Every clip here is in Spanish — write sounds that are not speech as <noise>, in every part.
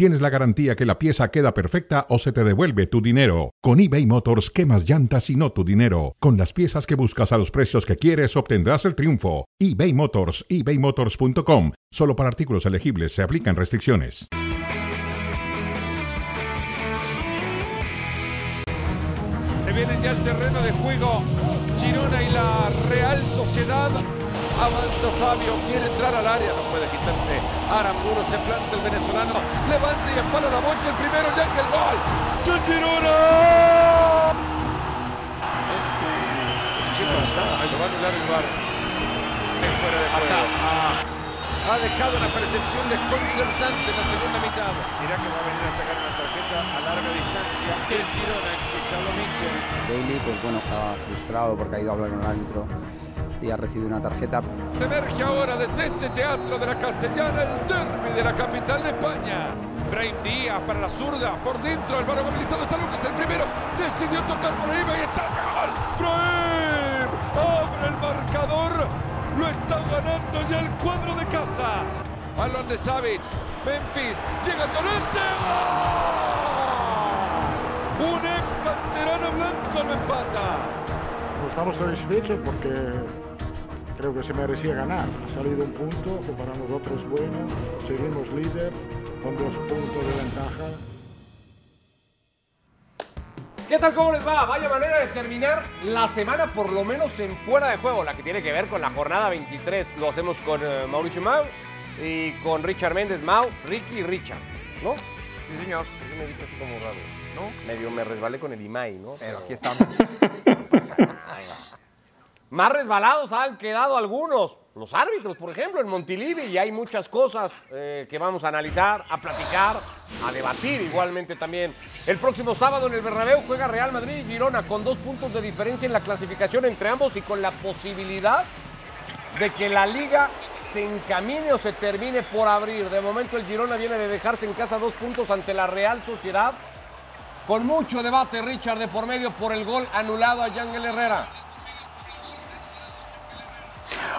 tienes la garantía que la pieza queda perfecta o se te devuelve tu dinero. Con eBay Motors, quemas llantas y no tu dinero. Con las piezas que buscas a los precios que quieres, obtendrás el triunfo. eBay Motors, ebaymotors.com. Solo para artículos elegibles se aplican restricciones. Se vienen ya al terreno de juego Girona y la Real Sociedad. Avanza Sabio, quiere entrar al área, no puede quitarse. Aramburu se planta el venezolano, levanta y empala la bocha el primero y el gol. ¡De Girona! ¿Qué pasa? Ahí lo va a anular el bar. Fuera de juego. Ha dejado una percepción desconcertante en la segunda mitad. Mirá que va a venir a sacar una tarjeta a larga distancia. El Girona expulsado Mitchell. Bailey, pues bueno, estaba frustrado porque ha ido a hablar con el árbitro y ha recibido una tarjeta. Emerge ahora desde este teatro de la Castellana el derby de la capital de España. Brahim Díaz para la zurda, por dentro el balón habilitado está Lucas el primero, decidió tocar por ahí y está el gol. Brahim abre el marcador, lo está ganando ya el cuadro de casa. Balón de Savic, Memphis, llega Llorente. ¡Gol! Un ex canterano blanco lo empata. No estamos satisfechos porque creo que se merecía ganar. Ha salido un punto que para nosotros es bueno. Seguimos líder con dos puntos de ventaja. ¿Qué tal? ¿Cómo les va? Vaya manera de terminar la semana, por lo menos en fuera de juego, la que tiene que ver con la jornada 23. Lo hacemos con eh, Mauricio Mau y con Richard Méndez. Mau, Ricky y Richard, ¿no? Sí, señor. Sí me viste así como raro. ¿No? Medio me resbalé con el IMAI, ¿no? Pero aquí estamos. <laughs> Más resbalados han quedado algunos. Los árbitros, por ejemplo, en Montilivi, y hay muchas cosas eh, que vamos a analizar, a platicar, a debatir igualmente también. El próximo sábado en el Bernabéu juega Real Madrid y Girona con dos puntos de diferencia en la clasificación entre ambos y con la posibilidad de que la liga se encamine o se termine por abrir. De momento el Girona viene de dejarse en casa dos puntos ante la Real Sociedad. Con mucho debate, Richard, de por medio por el gol anulado a Yangel Herrera.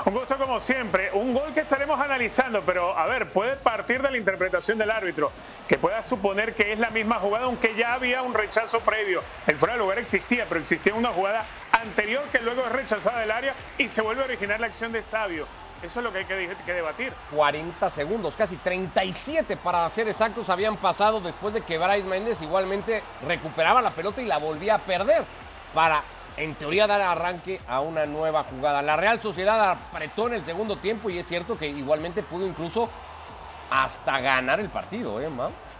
Un gusto como siempre, un gol que estaremos analizando, pero a ver, puede partir de la interpretación del árbitro, que pueda suponer que es la misma jugada, aunque ya había un rechazo previo. El fuera de lugar existía, pero existía una jugada anterior que luego es rechazada del área y se vuelve a originar la acción de Sabio. Eso es lo que hay que, que debatir. 40 segundos, casi 37 para ser exactos, habían pasado después de que Bryce Méndez igualmente recuperaba la pelota y la volvía a perder para en teoría dar arranque a una nueva jugada. La Real Sociedad apretó en el segundo tiempo y es cierto que igualmente pudo incluso hasta ganar el partido, ¿eh?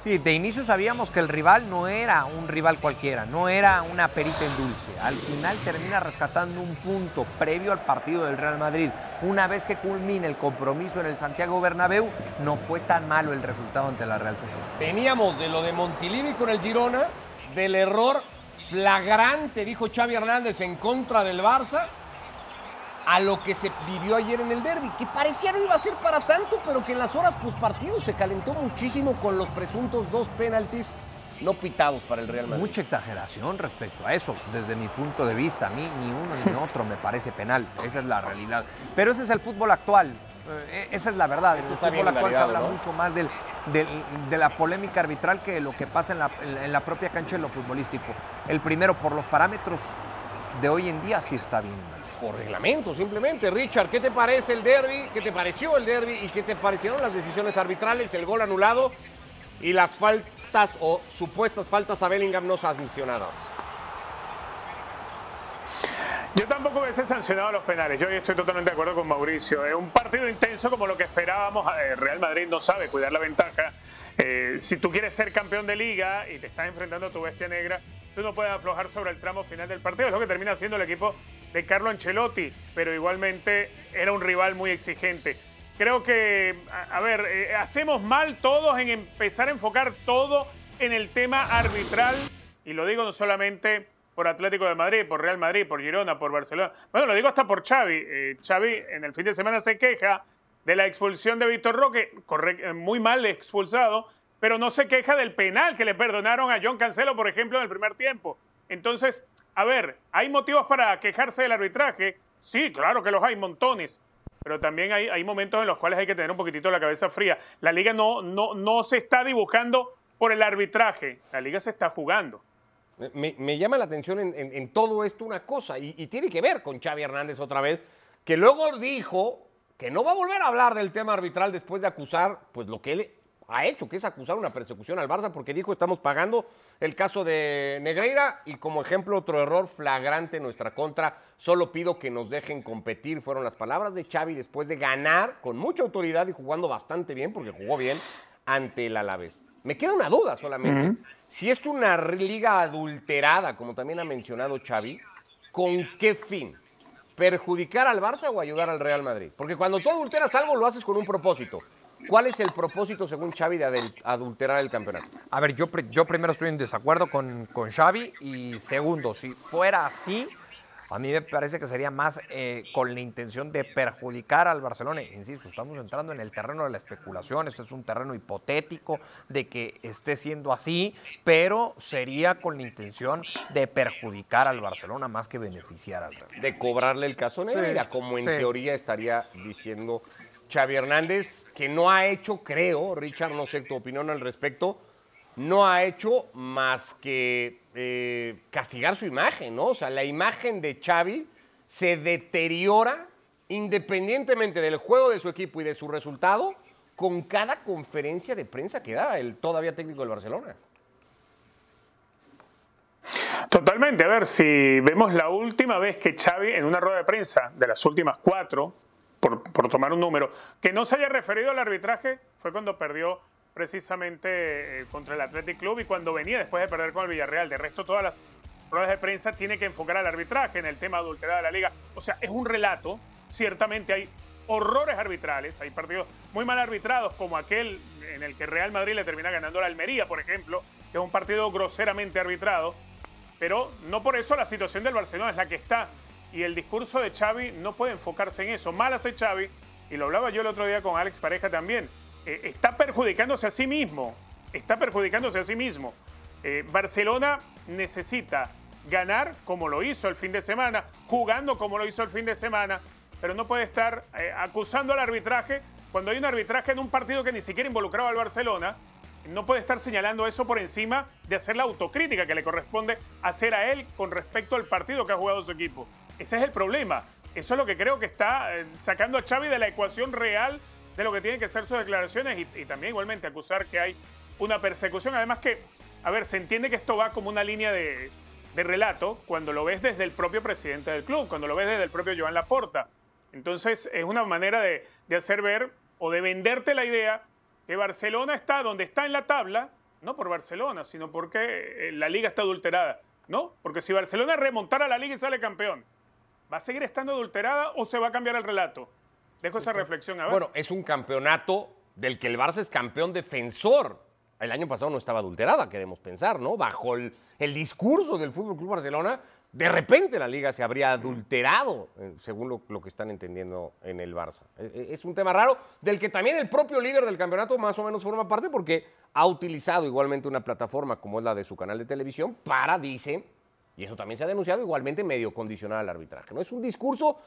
Sí, de inicio sabíamos que el rival no era un rival cualquiera, no era una perita en dulce. Al final termina rescatando un punto previo al partido del Real Madrid. Una vez que culmina el compromiso en el Santiago Bernabéu, no fue tan malo el resultado ante la Real Sociedad. Veníamos de lo de Montilivi con el Girona, del error flagrante, dijo Xavi Hernández, en contra del Barça, a lo que se vivió ayer en el derby, que parecía no iba a ser para tanto, pero que en las horas postpartido se calentó muchísimo con los presuntos dos penaltis no pitados para el Real Madrid. Mucha exageración respecto a eso, desde mi punto de vista. A mí ni uno ni otro me parece penal, esa es la realidad. Pero ese es el fútbol actual, eh, esa es la verdad. En el está bien se validado, habla ¿no? mucho más del, del- de la polémica arbitral que de lo que pasa en la, en la propia cancha de lo futbolístico. El primero, por los parámetros de hoy en día, sí está bien. Por reglamento, simplemente. Richard, ¿qué te parece el derby? ¿Qué te pareció el derby? ¿Y qué te parecieron las decisiones arbitrales, el gol anulado y las faltas o supuestas faltas a Bellingham no sancionadas? Yo tampoco hubiese sancionado los penales. Yo estoy totalmente de acuerdo con Mauricio. Es un partido intenso como lo que esperábamos. Eh, Real Madrid no sabe cuidar la ventaja. Eh, si tú quieres ser campeón de liga y te estás enfrentando a tu bestia negra, tú no puedes aflojar sobre el tramo final del partido. Es lo que termina siendo el equipo de Carlo Ancelotti, pero igualmente era un rival muy exigente. Creo que, a, a ver, eh, hacemos mal todos en empezar a enfocar todo en el tema arbitral, y lo digo no solamente por Atlético de Madrid, por Real Madrid, por Girona, por Barcelona. Bueno, lo digo hasta por Xavi. Eh, Xavi en el fin de semana se queja de la expulsión de Víctor Roque, eh, muy mal expulsado, pero no se queja del penal que le perdonaron a John Cancelo, por ejemplo, en el primer tiempo. Entonces, a ver, ¿hay motivos para quejarse del arbitraje? Sí, claro que los hay, montones. Pero también hay, hay momentos en los cuales hay que tener un poquitito la cabeza fría. La liga no, no, no se está dibujando por el arbitraje, la liga se está jugando. Me, llama la atención en, todo esto una cosa, y, tiene que ver con Xavi Hernández otra vez, que luego dijo que no va a volver a hablar del tema arbitral después de acusar pues lo que él ha hecho, que es acusar una persecución al Barça, porque dijo estamos pagando el caso de Negreira y como ejemplo otro error flagrante en nuestra contra, solo pido que nos dejen competir, fueron las palabras de Xavi después de ganar con mucha autoridad y jugando bastante bien, porque jugó bien ante el Alavés. Me queda una duda solamente, si es una liga adulterada, como también ha mencionado Xavi, ¿con qué fin? ¿Perjudicar al Barça o ayudar al Real Madrid? Porque cuando tú adulteras algo lo haces con un propósito. ¿Cuál es el propósito, según Xavi, de adulterar el campeonato? A ver, yo, yo primero estoy en desacuerdo con, con Xavi y segundo, si fuera así, a mí me parece que sería más eh, con la intención de perjudicar al Barcelona. Insisto, estamos entrando en el terreno de la especulación, esto es un terreno hipotético de que esté siendo así, pero sería con la intención de perjudicar al Barcelona más que beneficiar al Real. De cobrarle el caso Negra, como en teoría estaría diciendo Xavi Hernández, que no ha hecho, creo, Richard, no sé tu opinión al respecto, no ha hecho más que eh, castigar su imagen, ¿no? O sea, la imagen de Xavi se deteriora independientemente del juego de su equipo y de su resultado con cada conferencia de prensa que da el todavía técnico del Barcelona. Totalmente, a ver, si vemos la última vez que Xavi en una rueda de prensa de las últimas cuatro por, tomar un número, que no se haya referido al arbitraje fue cuando perdió precisamente eh, contra el Athletic Club y cuando venía después de perder con el Villarreal. De resto, todas las ruedas de prensa tiene que enfocar al arbitraje en el tema adulterado de la liga. O sea, es un relato. Ciertamente hay horrores arbitrales, hay partidos muy mal arbitrados como aquel en el que Real Madrid le termina ganando a la Almería, por ejemplo, que es un partido groseramente arbitrado, pero no por eso la situación del Barcelona es la que está y el discurso de Xavi no puede enfocarse en eso. Mal hace Xavi, y lo hablaba yo el otro día con Alex Pareja también, eh, está perjudicándose a sí mismo, está perjudicándose a sí mismo. Eh, Barcelona necesita ganar como lo hizo el fin de semana, jugando como lo hizo el fin de semana, pero no puede estar eh, acusando al arbitraje cuando hay un arbitraje en un partido que ni siquiera involucraba al Barcelona. No puede estar señalando eso por encima de hacer la autocrítica que le corresponde hacer a él con respecto al partido que ha jugado su equipo. Ese es el problema. Eso es lo que creo que está sacando a Xavi de la ecuación real de lo que tienen que ser sus declaraciones y, también igualmente acusar que hay una persecución. Además que, a ver, se entiende que esto va como una línea de, relato cuando lo ves desde el propio presidente del club, cuando lo ves desde el propio Joan Laporta. Entonces es una manera de, de hacer ver o de venderte la idea que Barcelona está donde está en la tabla, no por Barcelona, sino porque eh, la liga está adulterada, ¿no? Porque si Barcelona remontara la liga y sale campeón, ¿Va a seguir estando adulterada o se va a cambiar el relato? Dejo esa reflexión. A ver. Bueno, es un campeonato del que el Barça es campeón defensor. El año pasado no estaba adulterada, queremos pensar, ¿no? Bajo el, discurso del Fútbol Club Barcelona, de repente la liga se habría adulterado, eh, según lo, que están entendiendo en el Barça. E, e, es un tema raro del que también el propio líder del campeonato más o menos forma parte porque ha utilizado igualmente una plataforma como es la de su canal de televisión para, dice, y eso también se ha denunciado igualmente medio condicional al arbitraje. ¿no? Es un discurso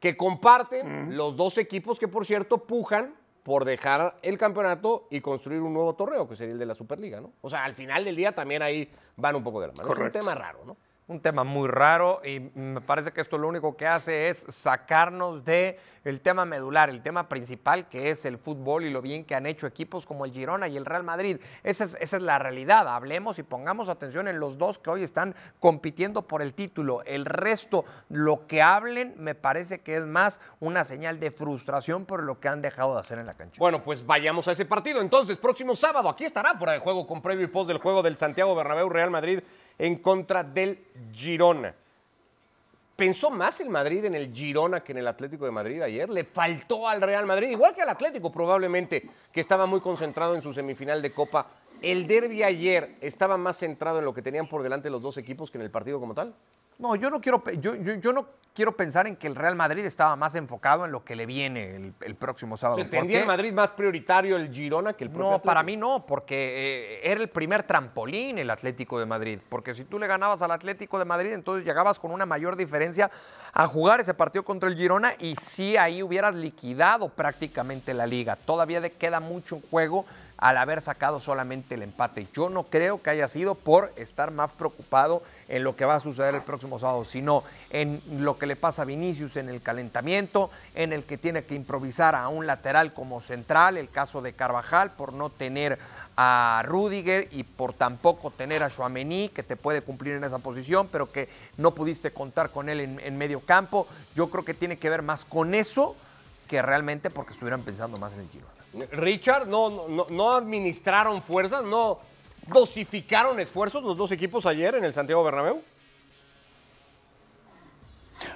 que comparten los dos equipos que, por cierto, pujan por dejar el campeonato y construir un nuevo torneo, que sería el de la Superliga, ¿no? O sea, al final del día también ahí van un poco de la mano. Es un tema raro, ¿no? Un tema muy raro y me parece que esto lo único que hace es sacarnos de el tema medular, el tema principal que es el fútbol y lo bien que han hecho equipos como el Girona y el Real Madrid. Esa es, esa es la realidad. Hablemos y pongamos atención en los dos que hoy están compitiendo por el título. El resto, lo que hablen, me parece que es más una señal de frustración por lo que han dejado de hacer en la cancha. Bueno, pues vayamos a ese partido. Entonces, próximo sábado, aquí estará fuera de juego con previo y post del juego del Santiago Bernabéu Real Madrid en contra del Girona. ¿Pensó más el Madrid en el Girona que en el Atlético de Madrid ayer? ¿Le faltó al Real Madrid? Igual que al Atlético probablemente, que estaba muy concentrado en su semifinal de Copa. ¿El derby ayer estaba más centrado en lo que tenían por delante los dos equipos que en el partido como tal? No, yo no quiero, yo, yo, yo no quiero pensar en que el Real Madrid estaba más enfocado en lo que le viene el, el próximo sábado. ¿Se ¿Por entendía qué? el Madrid más prioritario el Girona que el propio No, para mí no, porque eh, era el primer trampolín el Atlético de Madrid. Porque si tú le ganabas al Atlético de Madrid, entonces llegabas con una mayor diferencia a jugar ese partido contra el Girona y sí ahí hubieras liquidado prácticamente la liga. Todavía queda mucho juego al haber sacado solamente el empate. Yo no creo que haya sido por estar más preocupado en lo que va a suceder el próximo sábado, sino en lo que le pasa a Vinicius en el calentamiento, en el que tiene que improvisar a un lateral como central, el caso de Carvajal, por no tener a Rudiger y por tampoco tener a Chouameni, que te puede cumplir en esa posición, pero que no pudiste contar con él en, medio campo. Yo creo que tiene que ver más con eso que realmente porque estuvieran pensando más en el Girona. Richard, no, no- administraron fuerzas, no dosificaron esfuerzos los dos equipos ayer en el Santiago Bernabéu.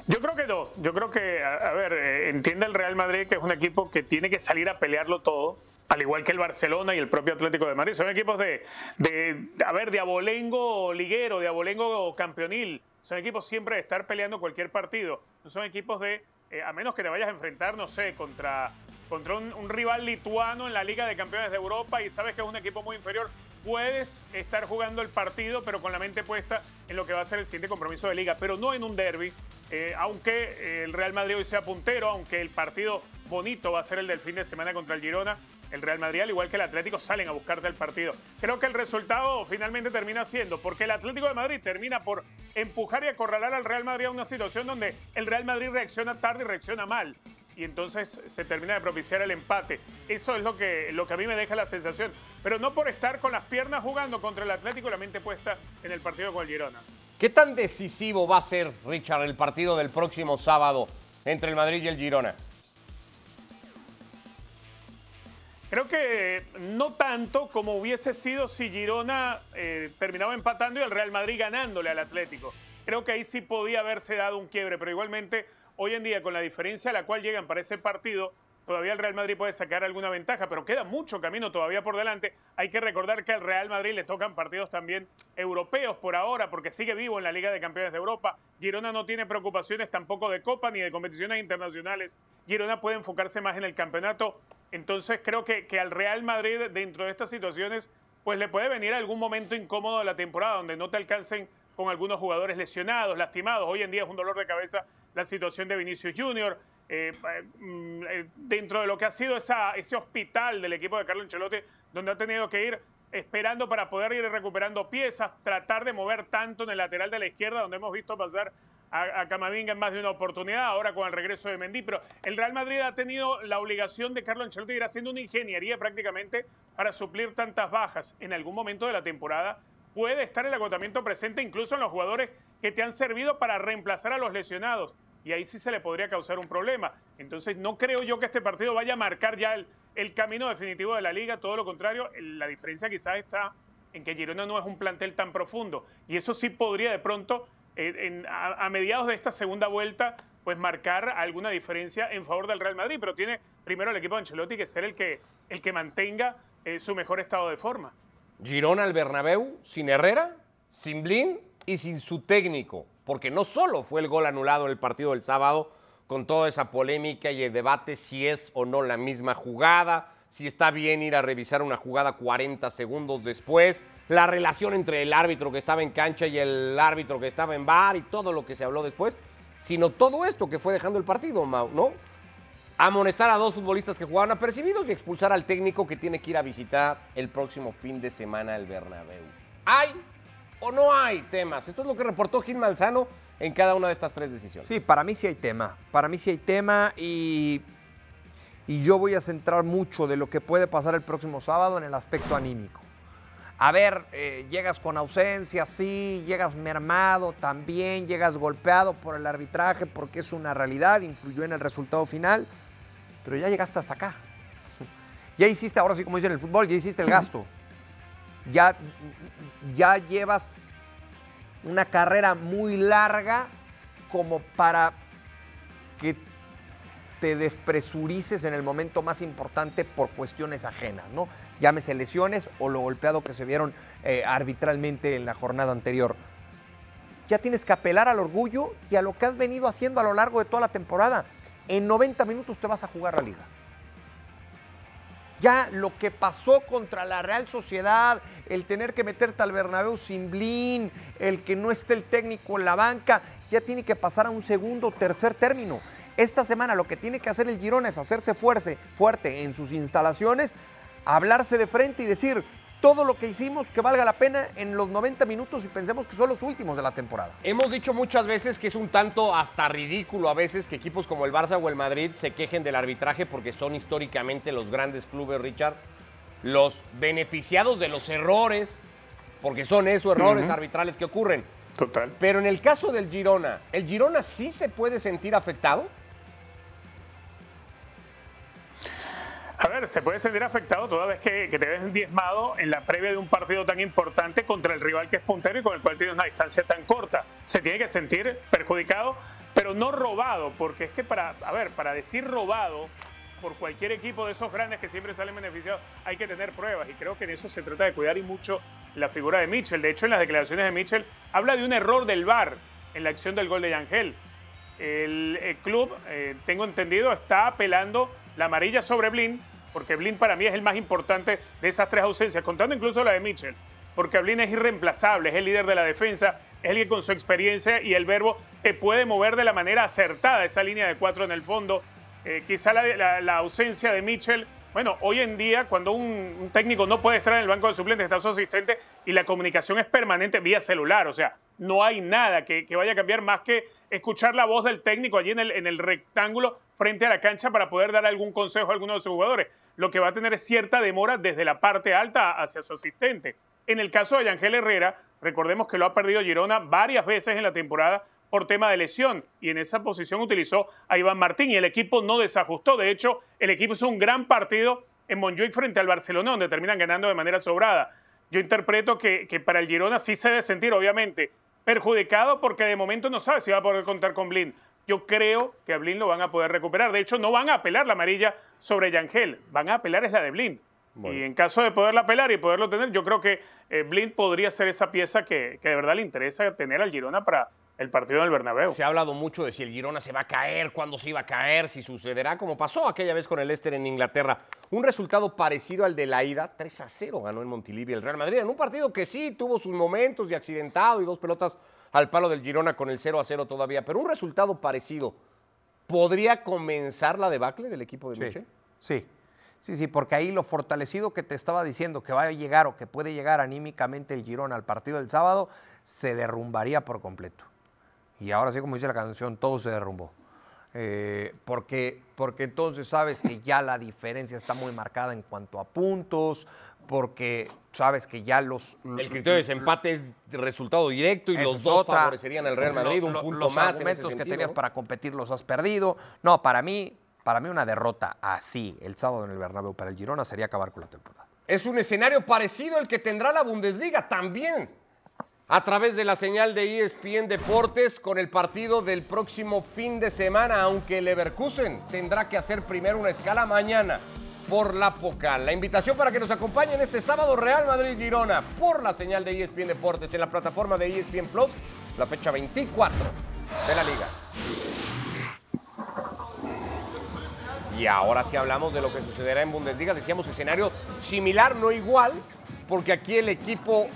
Yo creo que no. Yo creo que, a, a ver, eh, entiende el Real Madrid que es un equipo que tiene que salir a pelearlo todo, al igual que el Barcelona y el propio Atlético de Madrid. Son equipos de, de a ver, de abolengo liguero, de abolengo campeonil. Son equipos siempre de estar peleando cualquier partido. No son equipos de, eh, a menos que te vayas a enfrentar, no sé, contra, contra un, rival lituano en la Liga de Campeones de Europa y sabes que es un equipo muy inferior, puedes estar jugando el partido, pero con la mente puesta en lo que va a ser el siguiente compromiso de liga, pero no en un derby. Eh, aunque eh, el Real Madrid hoy sea puntero, aunque el partido bonito va a ser el del fin de semana contra el Girona, el Real Madrid, al igual que el Atlético, salen a buscarte el partido. Creo que el resultado finalmente termina siendo, porque el Atlético de Madrid termina por empujar y acorralar al Real Madrid a una situación donde el Real Madrid reacciona tarde y reacciona mal. Y entonces se termina de propiciar el empate. Eso es lo que, lo que a mí me deja la sensación. Pero no por estar con las piernas jugando contra el Atlético y la mente puesta en el partido con el Girona. ¿Qué tan decisivo va a ser, Richard, el partido del próximo sábado entre el Madrid y el Girona? Creo que no tanto como hubiese sido si Girona eh, terminaba empatando y el Real Madrid ganándole al Atlético. Creo que ahí sí podía haberse dado un quiebre, pero igualmente hoy en día con la diferencia a la cual llegan para ese partido, todavía el Real Madrid puede sacar alguna ventaja, pero queda mucho camino todavía por delante. Hay que recordar que al Real Madrid le tocan partidos también europeos por ahora, porque sigue vivo en la Liga de Campeones de Europa. Girona no tiene preocupaciones tampoco de Copa ni de competiciones internacionales. Girona puede enfocarse más en el campeonato. Entonces creo que, que al Real Madrid dentro de estas situaciones pues le puede venir algún momento incómodo de la temporada donde no te alcancen con algunos jugadores lesionados, lastimados. Hoy en día es un dolor de cabeza la situación de Vinicius Junior. Eh, mm, eh, dentro de lo que ha sido ese hospital del equipo de Carlo Ancelotti, donde ha tenido que ir esperando para poder ir recuperando piezas, tratar de mover tanto en el lateral de la izquierda, donde hemos visto pasar a, a Camavinga en más de una oportunidad, ahora con el regreso de Mendy, pero el Real Madrid ha tenido la obligación de Carlo Ancelotti ir haciendo una ingeniería prácticamente para suplir tantas bajas. En algún momento de la temporada puede estar el agotamiento presente incluso en los jugadores que te han servido para reemplazar a los lesionados. Y ahí sí se le podría causar un problema. Entonces no creo yo que este partido vaya a marcar ya el, camino definitivo de la liga. Todo lo contrario, la diferencia quizás está en que Girona no es un plantel tan profundo. Y eso sí podría de pronto, eh, en- a, a mediados de esta segunda vuelta, pues marcar alguna diferencia en favor del Real Madrid. Pero tiene primero el equipo de Ancelotti que ser el que, el que mantenga eh, su mejor estado de forma. Girona al Bernabéu sin Herrera, sin Blin y sin su técnico, porque no solo fue el gol anulado en el partido del sábado con toda esa polémica y el debate si es o no la misma jugada, si está bien ir a revisar una jugada 40 segundos después, la relación entre el árbitro que estaba en cancha y el árbitro que estaba en bar y todo lo que se habló después, sino todo esto que fue dejando el partido, Mau, ¿no? Amonestar a dos futbolistas que jugaban apercibidos y expulsar al técnico que tiene que ir a visitar el próximo fin de semana el Bernabéu. ¿Hay o no hay temas? Esto es lo que reportó Gil Manzano en cada una de estas tres decisiones. Sí, para mí sí hay tema. Para mí sí hay tema y, y yo voy a centrar mucho de lo que puede pasar el próximo sábado en el aspecto anímico. A ver, eh, llegas con ausencia, sí, llegas mermado también, llegas golpeado por el arbitraje porque es una realidad, influyó en el resultado final, pero ya llegaste hasta acá. <laughs> Ya hiciste, ahora sí como dicen en el fútbol, ya hiciste el gasto. Ya, ya llevas una carrera muy larga como para que te despresurices en el momento más importante por cuestiones ajenas, ¿no? Llámese lesiones o lo golpeado que se vieron eh, arbitralmente en la jornada anterior. ya tienes que apelar al orgullo y a lo que has venido haciendo a lo largo de toda la temporada. En 90 minutos te vas a jugar la liga. Ya lo que pasó contra la Real Sociedad, el tener que meterte al Bernabéu sin blin, el que no esté el técnico en la banca, ya tiene que pasar a un segundo tercer término. Esta semana lo que tiene que hacer el Girona es hacerse fuerte, fuerte en sus instalaciones, hablarse de frente y decir, todo lo que hicimos que valga la pena en los 90 minutos y pensemos que son los últimos de la temporada. Hemos dicho muchas veces que es un tanto hasta ridículo a veces que equipos como el Barça o el Madrid se quejen del arbitraje porque son históricamente los grandes clubes, Richard, los beneficiados de los errores, porque son esos errores arbitrales que ocurren. Total. Pero en el caso del Girona, ¿el Girona sí se puede sentir afectado? A ver, se puede sentir afectado toda vez que, te ves diezmado en la previa de un partido tan importante contra el rival que es puntero y con el cual tienes una distancia tan corta. Se tiene que sentir perjudicado, pero no robado, porque es que para, a ver, para decir robado por cualquier equipo de esos grandes que siempre salen beneficiados, hay que tener pruebas y creo que en eso se trata de cuidar y mucho la figura de Mitchell. De hecho, en las declaraciones de Mitchell habla de un error del VAR en la acción del gol de Yangel. El, el club, eh, tengo entendido, está apelando la amarilla sobre Blin, porque Blin para mí es el más importante de esas tres ausencias, contando incluso la de Mitchell, porque Blin es irreemplazable, es el líder de la defensa, es el que con su experiencia y el verbo te puede mover de la manera acertada esa línea de cuatro en el fondo. Eh, quizá la, ausencia de Mitchell, bueno, hoy en día cuando un, técnico no puede estar en el banco de suplentes, está su asistente y la comunicación es permanente vía celular, o sea, no hay nada que, vaya a cambiar más que escuchar la voz del técnico allí en el, rectángulo frente a la cancha para poder dar algún consejo a alguno de sus jugadores. Lo que va a tener es cierta demora desde la parte alta hacia su asistente. En el caso de Yangel Herrera, recordemos que lo ha perdido Girona varias veces en la temporada por tema de lesión y en esa posición utilizó a Iván Martín y el equipo no desajustó. De hecho, el equipo hizo un gran partido en Montjuic frente al Barcelona, donde terminan ganando de manera sobrada. Yo interpreto que, que para el Girona sí se debe sentir, obviamente, perjudicado porque de momento no sabe si va a poder contar con Blin. Yo creo que a Blin lo van a poder recuperar. De hecho, no van a apelar la amarilla sobre Yangel, van a apelar es la de Blin. Bueno. Y en caso de poderla apelar y poderlo tener, yo creo que eh, Blin podría ser esa pieza que, que, de verdad le interesa tener al Girona para el partido del Bernabéu. Se ha hablado mucho de si el Girona se va a caer, cuándo se iba a caer, si sucederá, como pasó aquella vez con el Leicester en Inglaterra. Un resultado parecido al de la ida, 3 a 0 ganó en Montilivi el Real Madrid, en un partido que sí tuvo sus momentos de accidentado y dos pelotas al palo del Girona con el 0 a 0 todavía, pero un resultado parecido. ¿Podría comenzar la debacle del equipo de sí, Michel? Sí, sí, sí, porque ahí lo fortalecido que te estaba diciendo que va a llegar o que puede llegar anímicamente el Girona al partido del sábado, se derrumbaría por completo. Y ahora sí, como dice la canción, todo se derrumbó. Eh, porque, porque entonces sabes que ya la diferencia está muy marcada en cuanto a puntos, porque sabes que ya los... El criterio de desempate es resultado directo y los dos otra, favorecerían al Real Madrid, lo, un punto los más. argumentos en que tenías para competir los has perdido. No, para mí, para mí una derrota así el sábado en el Bernabéu para el Girona sería acabar con la temporada. Es un escenario parecido al que tendrá la Bundesliga también. A través de la señal de ESPN Deportes con el partido del próximo fin de semana, aunque Leverkusen tendrá que hacer primero una escala mañana por la Pocal. La invitación para que nos acompañen este sábado Real Madrid-Girona por la señal de ESPN Deportes en la plataforma de ESPN Plus, la fecha 24 de la liga. Y ahora sí hablamos de lo que sucederá en Bundesliga. Decíamos escenario similar, no igual, porque aquí el equipo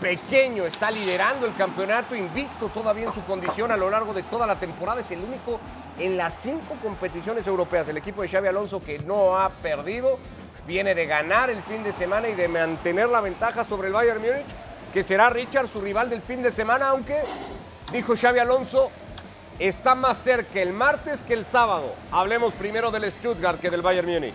pequeño está liderando el campeonato, invicto todavía en su condición a lo largo de toda la temporada. Es el único en las cinco competiciones europeas. El equipo de Xavi Alonso que no ha perdido, viene de ganar el fin de semana y de mantener la ventaja sobre el Bayern Múnich, que será Richard su rival del fin de semana, aunque dijo Xavi Alonso, está más cerca el martes que el sábado. Hablemos primero del Stuttgart que del Bayern Múnich.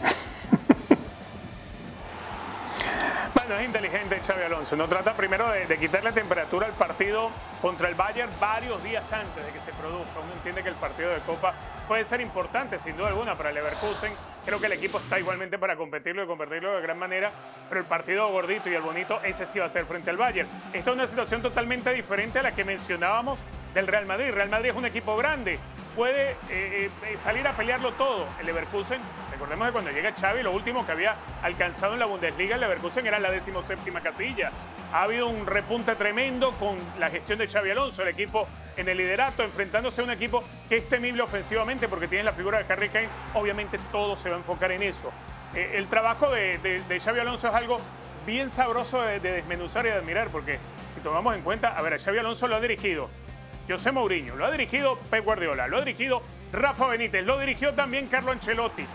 Bueno, es inteligente Xavi Alonso. No trata primero de, quitarle temperatura al partido contra el Bayern varios días antes de que se produzca. Uno entiende que el partido de Copa puede ser importante, sin duda alguna, para el Leverkusen. Creo que el equipo está igualmente para competirlo y convertirlo de gran manera, pero el partido gordito y el bonito, ese sí va a ser frente al Bayern. Esta es una situación totalmente diferente a la que mencionábamos del Real Madrid. Real Madrid es un equipo grande, puede eh, eh, salir a pelearlo todo. El Leverkusen, recordemos que cuando llega Xavi, lo último que había alcanzado en la Bundesliga, el Leverkusen era la decimoséptima casilla. Ha habido un repunte tremendo con la gestión de Xavi Alonso, el equipo en el liderato, enfrentándose a un equipo que es temible ofensivamente porque tiene la figura de Harry Kane. Obviamente todo se va a enfocar en eso. Eh, el trabajo de, de, Xavi Alonso es algo bien sabroso de, desmenuzar y de admirar porque si tomamos en cuenta, a ver, Xavi Alonso lo ha dirigido José Mourinho, lo ha dirigido Pep Guardiola, lo ha dirigido Rafa Benítez, lo dirigió también Carlo Ancelotti.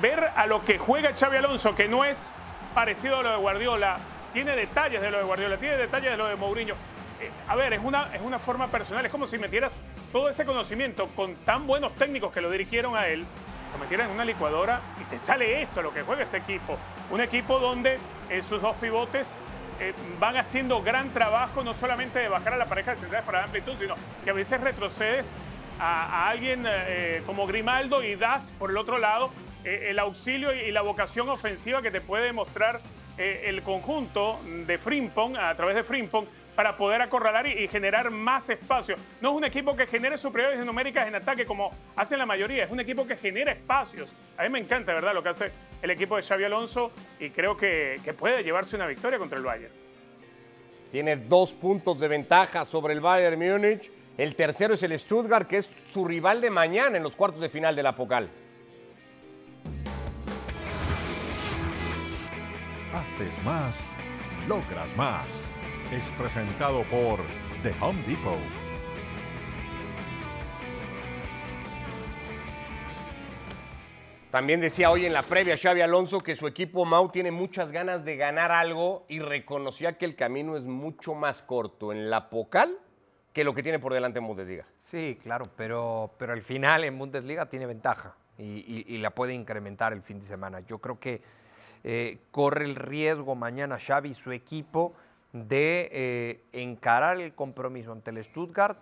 Ver a lo que juega Xavi Alonso, que no es parecido a lo de Guardiola, tiene detalles de lo de Guardiola, tiene detalles de lo de Mourinho. Eh, a ver, es una, es una forma personal, es como si metieras todo ese conocimiento con tan buenos técnicos que lo dirigieron a él, lo metieras en una licuadora y te sale esto, lo que juega este equipo. Un equipo donde en sus dos pivotes eh, van haciendo gran trabajo, no solamente de bajar a la pareja de centrales para la amplitud, sino que a veces retrocedes a, alguien eh, como Grimaldo y das por el otro lado el auxilio y la vocación ofensiva que te puede mostrar eh, el conjunto de Frimpong, a través de Frimpong, para poder acorralar y, generar más espacio. No es un equipo que genere superioridades numéricas en ataque como hacen la mayoría, es un equipo que genera espacios. A mí me encanta, ¿verdad?, lo que hace el equipo de Xavi Alonso y creo que, que puede llevarse una victoria contra el Bayern. Tiene dos puntos de ventaja sobre el Bayern Múnich. El tercero es el Stuttgart, que es su rival de mañana en los cuartos de final de la Pocal. Haces más, logras más. Es presentado por The Home Depot. También decía hoy en la previa Xavi Alonso que su equipo Mau tiene muchas ganas de ganar algo y reconocía que el camino es mucho más corto en la Pocal que lo que tiene por delante en Bundesliga. Sí, claro, pero, pero al final en Bundesliga tiene ventaja y la puede incrementar el fin de semana. Yo creo que eh, corre el riesgo mañana Xavi y su equipo de eh, encarar el compromiso ante el Stuttgart.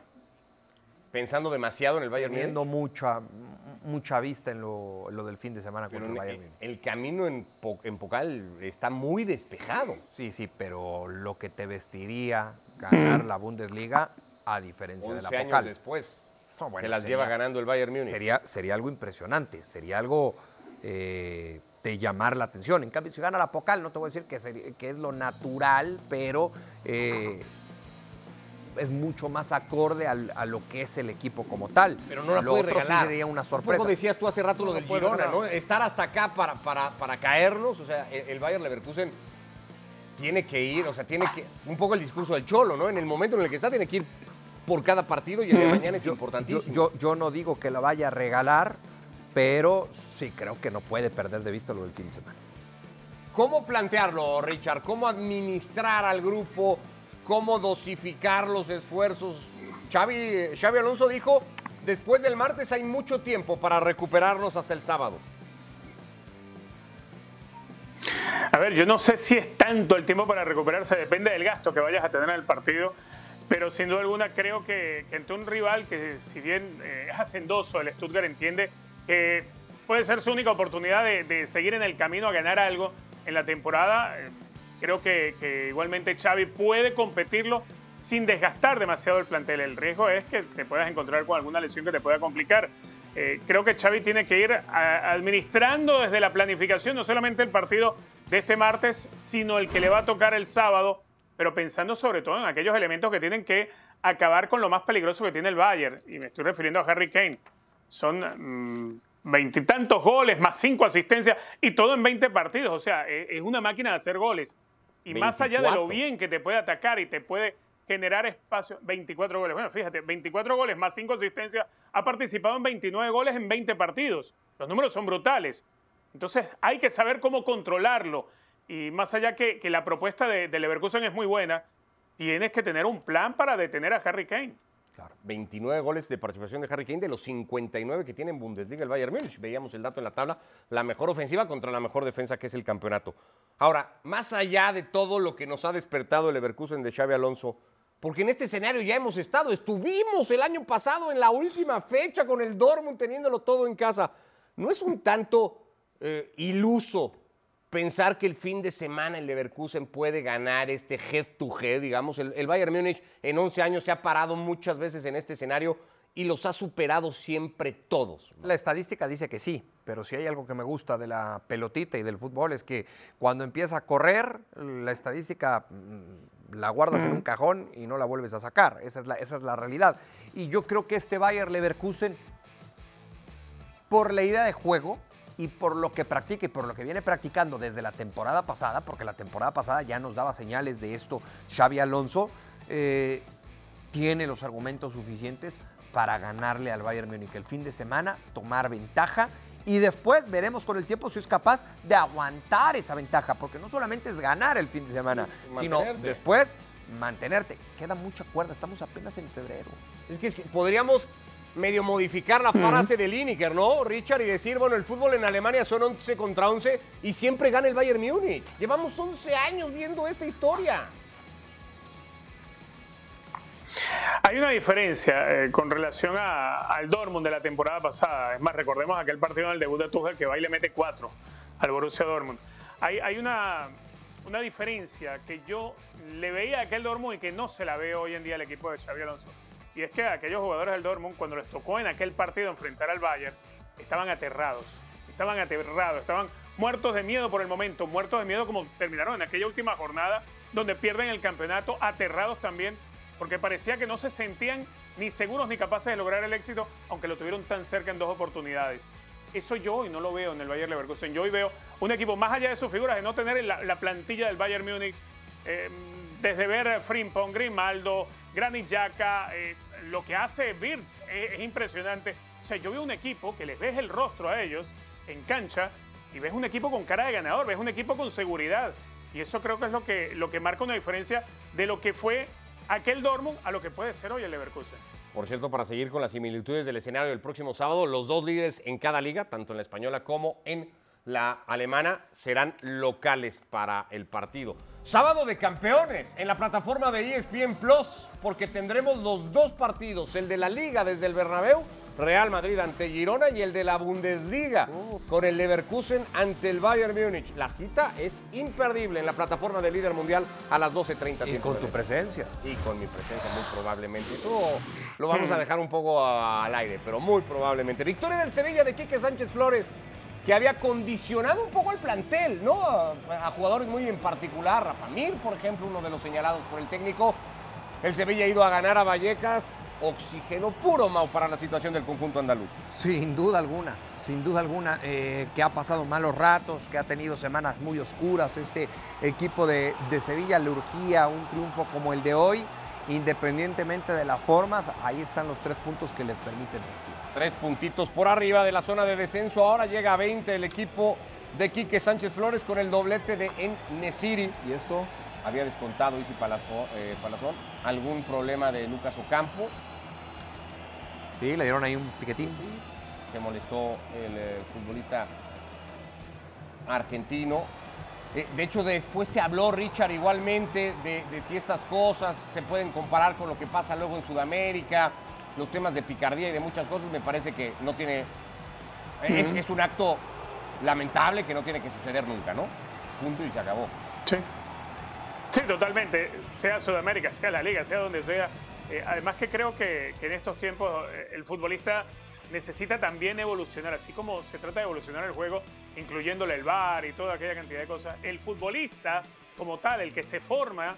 Pensando demasiado en el Bayern Teniendo mucha, mucha vista en lo, del fin de semana contra el Bayern El, camino en, en, Pocal está muy despejado. Sí, sí, pero lo que te vestiría ganar la Bundesliga, a diferencia de la Pocal. años después, que las lleva ganando el Bayern Múnich. Sería, sería algo impresionante, sería algo... Eh, de llamar la atención. En cambio, si gana la Pocal, no te voy a decir que, que es lo natural, pero eh, es mucho más acorde a lo que es el equipo como tal. Pero no la lo puede regalar. sería una sorpresa. Un decías tú hace rato lo del Girona, ¿no? Estar hasta acá para, para, para caernos, o sea, el Bayern Leverkusen tiene que ir, o sea, tiene que un poco el discurso del Cholo, ¿no? En el momento en el que está tiene que ir por cada partido y el de mañana es importantísimo. Yo, yo, no digo que la vaya a regalar, pero sí creo que no puede perder de vista lo del fin de semana. ¿Cómo plantearlo, Richard? ¿Cómo administrar al grupo? ¿Cómo dosificar los esfuerzos? Xavi, Xavi Alonso dijo, después del martes hay mucho tiempo para recuperarnos hasta el sábado. A ver, yo no sé si es tanto el tiempo para recuperarse, depende del gasto que vayas a tener en el partido, pero sin duda alguna creo que, que ante un rival que si bien eh, es hacendoso, el Stuttgart entiende que puede ser su única oportunidad de, seguir en el camino a ganar algo en la temporada. Eh, creo que, igualmente Xavi puede competirlo sin desgastar demasiado el plantel. El riesgo es que te puedas encontrar con alguna lesión que te pueda complicar. Eh, creo que Xavi tiene que ir administrando desde la planificación no solamente el partido de este martes, sino el que le va a tocar el sábado, pero pensando sobre todo en aquellos elementos que tienen que acabar con lo más peligroso que tiene el Bayern. Y me estoy refiriendo a Harry Kane son mm, veintitantos goles, más cinco asistencias y todo en 20 partidos. O sea, e, es una máquina de hacer goles. Y más allá de lo bien que te puede atacar y te puede generar espacio, 24 goles. Bueno, fíjate, 24 goles más cinco asistencias, ha participado en 29 goles en 20 partidos. Los números son brutales. Entonces hay que saber cómo controlarlo. Y más allá que, que la propuesta de, de Leverkusen es muy buena, tienes que tener un plan para detener a Harry Kane. 29 goles de participación de Harry Kane de los 59 que tiene en Bundesliga el Bayern Múnich. Veíamos el dato en la tabla, la mejor ofensiva contra la mejor defensa que es el campeonato. Ahora, más allá de todo lo que nos ha despertado el Leverkusen de Xavi Alonso, porque en este escenario ya hemos estado, estuvimos el año pasado en la última fecha con el Dortmund teniéndolo todo en casa. ¿No es un tanto eh, iluso pensar que el fin de semana el Leverkusen puede ganar este head to head, digamos, el, Bayern Múnich en 11 años se ha parado muchas veces en este escenario y los ha superado siempre todos. La estadística dice que sí, pero si hay algo que me gusta de la pelotita y del fútbol es que cuando empieza a correr, la estadística mm, la guardas en un cajón y no la vuelves a sacar. Esa es la, esa es la realidad. Y yo creo que este Bayer Leverkusen, por la idea de juego y por lo que practica y por lo que viene practicando desde la temporada pasada, porque la temporada pasada ya nos daba señales de esto Xavi Alonso, eh, tiene los argumentos suficientes para ganarle al Bayern Múnich el fin de semana, tomar ventaja y después veremos con el tiempo si es capaz de aguantar esa ventaja, porque no solamente es ganar el fin de semana, sino después mantenerte. Queda mucha cuerda, estamos apenas en febrero. Es que si- podríamos medio modificar la frase de Lineker, ¿no, Richard? Y decir, bueno, el fútbol en Alemania son 11 contra 11 y siempre gana el Bayern Múnich. Llevamos 11 años viendo esta historia. Hay una diferencia eh, con relación a- al Dortmund de la temporada pasada. Es más, recordemos aquel partido en el debut de Tuchel que va y le mete cuatro al Borussia Dortmund. Hay, hay una, una diferencia que yo le veía a aquel Dortmund y que no se la ve hoy en día al equipo de Xavi Alonso. Y es que aquellos jugadores del Dortmund, cuando les tocó en aquel partido enfrentar al Bayern, estaban aterrados. Estaban aterrados, estaban muertos de miedo por el momento, muertos de miedo como terminaron en aquella última jornada donde pierden el campeonato, aterrados también, porque parecía que no se sentían ni seguros ni capaces de lograr el éxito, aunque lo tuvieron tan cerca en dos oportunidades. Eso yo hoy no lo veo en el Bayern Leverkusen. Yo hoy veo un equipo más allá de sus figuras, de no tener la, la plantilla del Bayern Múnich, eh, desde ver Frimpong, Grimaldo, Granit Xhaka, eh, lo que hace Wirtz es, es impresionante. O sea, yo veo un equipo que les ves el rostro a ellos en cancha y ves un equipo con cara de ganador, ves un equipo con seguridad. Y eso creo que es lo que, lo que marca una diferencia de lo que fue aquel Dortmund a lo que puede ser hoy el Leverkusen. Por cierto, para seguir con las similitudes del escenario del próximo sábado, los dos líderes en cada liga, tanto en la española como en la alemana, serán locales para el partido. Sábado de campeones en la plataforma de ESPN Plus, porque tendremos los dos partidos, el de la liga desde el Bernabéu, Real Madrid ante Girona y el de la Bundesliga con el Leverkusen ante el Bayern Múnich. La cita es imperdible en la plataforma del líder mundial a las 12.30. Y con tu presencia. Y con mi presencia, muy probablemente. Eso lo vamos a <clears throat> dejar un poco al aire, pero muy probablemente. Victoria del Sevilla de Quique Sánchez Flores, que había condicionado un poco el plantel, ¿no? A, jugadores muy en particular, Rafa Mir, por ejemplo, uno de los señalados por el técnico. El Sevilla ha ido a ganar a Vallecas. Oxígeno puro, Mau, para la situación del conjunto andaluz. Sin duda alguna, sin duda alguna, eh, que ha pasado malos ratos, que ha tenido semanas muy oscuras. Este equipo de, de Sevilla le urgía un triunfo como el de hoy, independientemente de las formas, ahí están los tres puntos que les permiten. Tres puntitos por arriba de la zona de descenso. Ahora llega a 20 el equipo de Quique Sánchez Flores con el doblete de Nesiri. Y esto había descontado Isi Palazón, eh, Palazón. Algún problema de Lucas Ocampo. Sí, le dieron ahí un piquetín. Se molestó el eh, futbolista argentino. Eh, de hecho, después se habló, Richard, igualmente, de, de si estas cosas se pueden comparar con lo que pasa luego en Sudamérica, los temas de picardía y de muchas cosas. Me parece que no tiene. es, es un acto lamentable que no tiene que suceder nunca, ¿no? Punto y se acabó. Sí. Sí, totalmente. Sea Sudamérica, sea la Liga, sea donde sea. Eh, además que creo que, que en estos tiempos eh, el futbolista necesita también evolucionar, así como se trata de evolucionar el juego, incluyéndole el VAR y toda aquella cantidad de cosas. El futbolista como tal, el que se forma,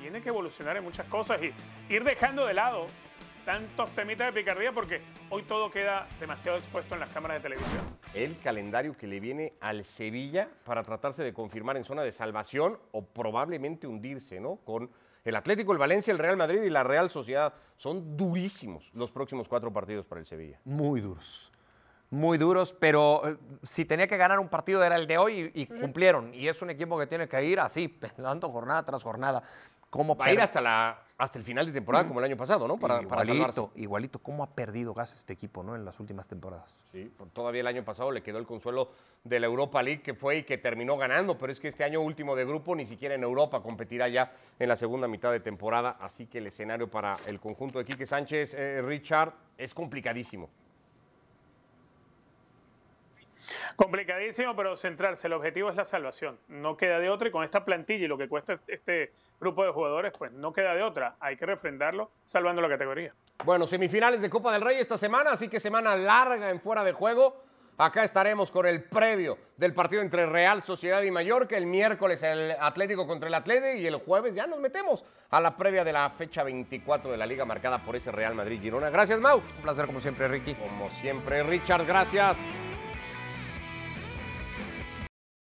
tiene que evolucionar en muchas cosas y ir dejando de lado tantos temitas de picardía porque hoy todo queda demasiado expuesto en las cámaras de televisión. El calendario que le viene al Sevilla para tratarse de confirmar en zona de salvación o probablemente hundirse, ¿no? Con el Atlético, el Valencia, el Real Madrid y la Real Sociedad. Son durísimos los próximos cuatro partidos para el Sevilla. Muy duros. Muy duros, pero eh, si tenía que ganar un partido era el de hoy y, y cumplieron. Y es un equipo que tiene que ir así, <laughs> pensando jornada tras jornada. ¿Cómo Va a ir hasta, la, hasta el final de temporada, como el año pasado, ¿no? Para, para salvarse. igualito, igualito. ¿Cómo ha perdido gas este equipo ¿no? en las últimas temporadas? Sí, por- todavía el año pasado le quedó el consuelo de la Europa League que fue y que terminó ganando, pero es que este año último de grupo ni siquiera en Europa competirá ya en la segunda mitad de temporada, así que el escenario para el conjunto de Quique Sánchez, eh, Richard, es complicadísimo. Complicadísimo, pero centrarse. El objetivo es la salvación. No queda de otra y con esta plantilla y lo que cuesta este grupo de jugadores, pues no queda de otra. Hay que refrendarlo salvando la categoría. Bueno, semifinales de Copa del Rey esta semana, así que semana larga en fuera de juego. Acá estaremos con el previo del partido entre Real Sociedad y Mallorca. El miércoles el Atlético contra el Atlete y el jueves ya nos metemos a la previa de la fecha 24 de la liga marcada por ese Real Madrid-Girona. Gracias, Mau. Un placer como siempre, Ricky. Como siempre, Richard, gracias.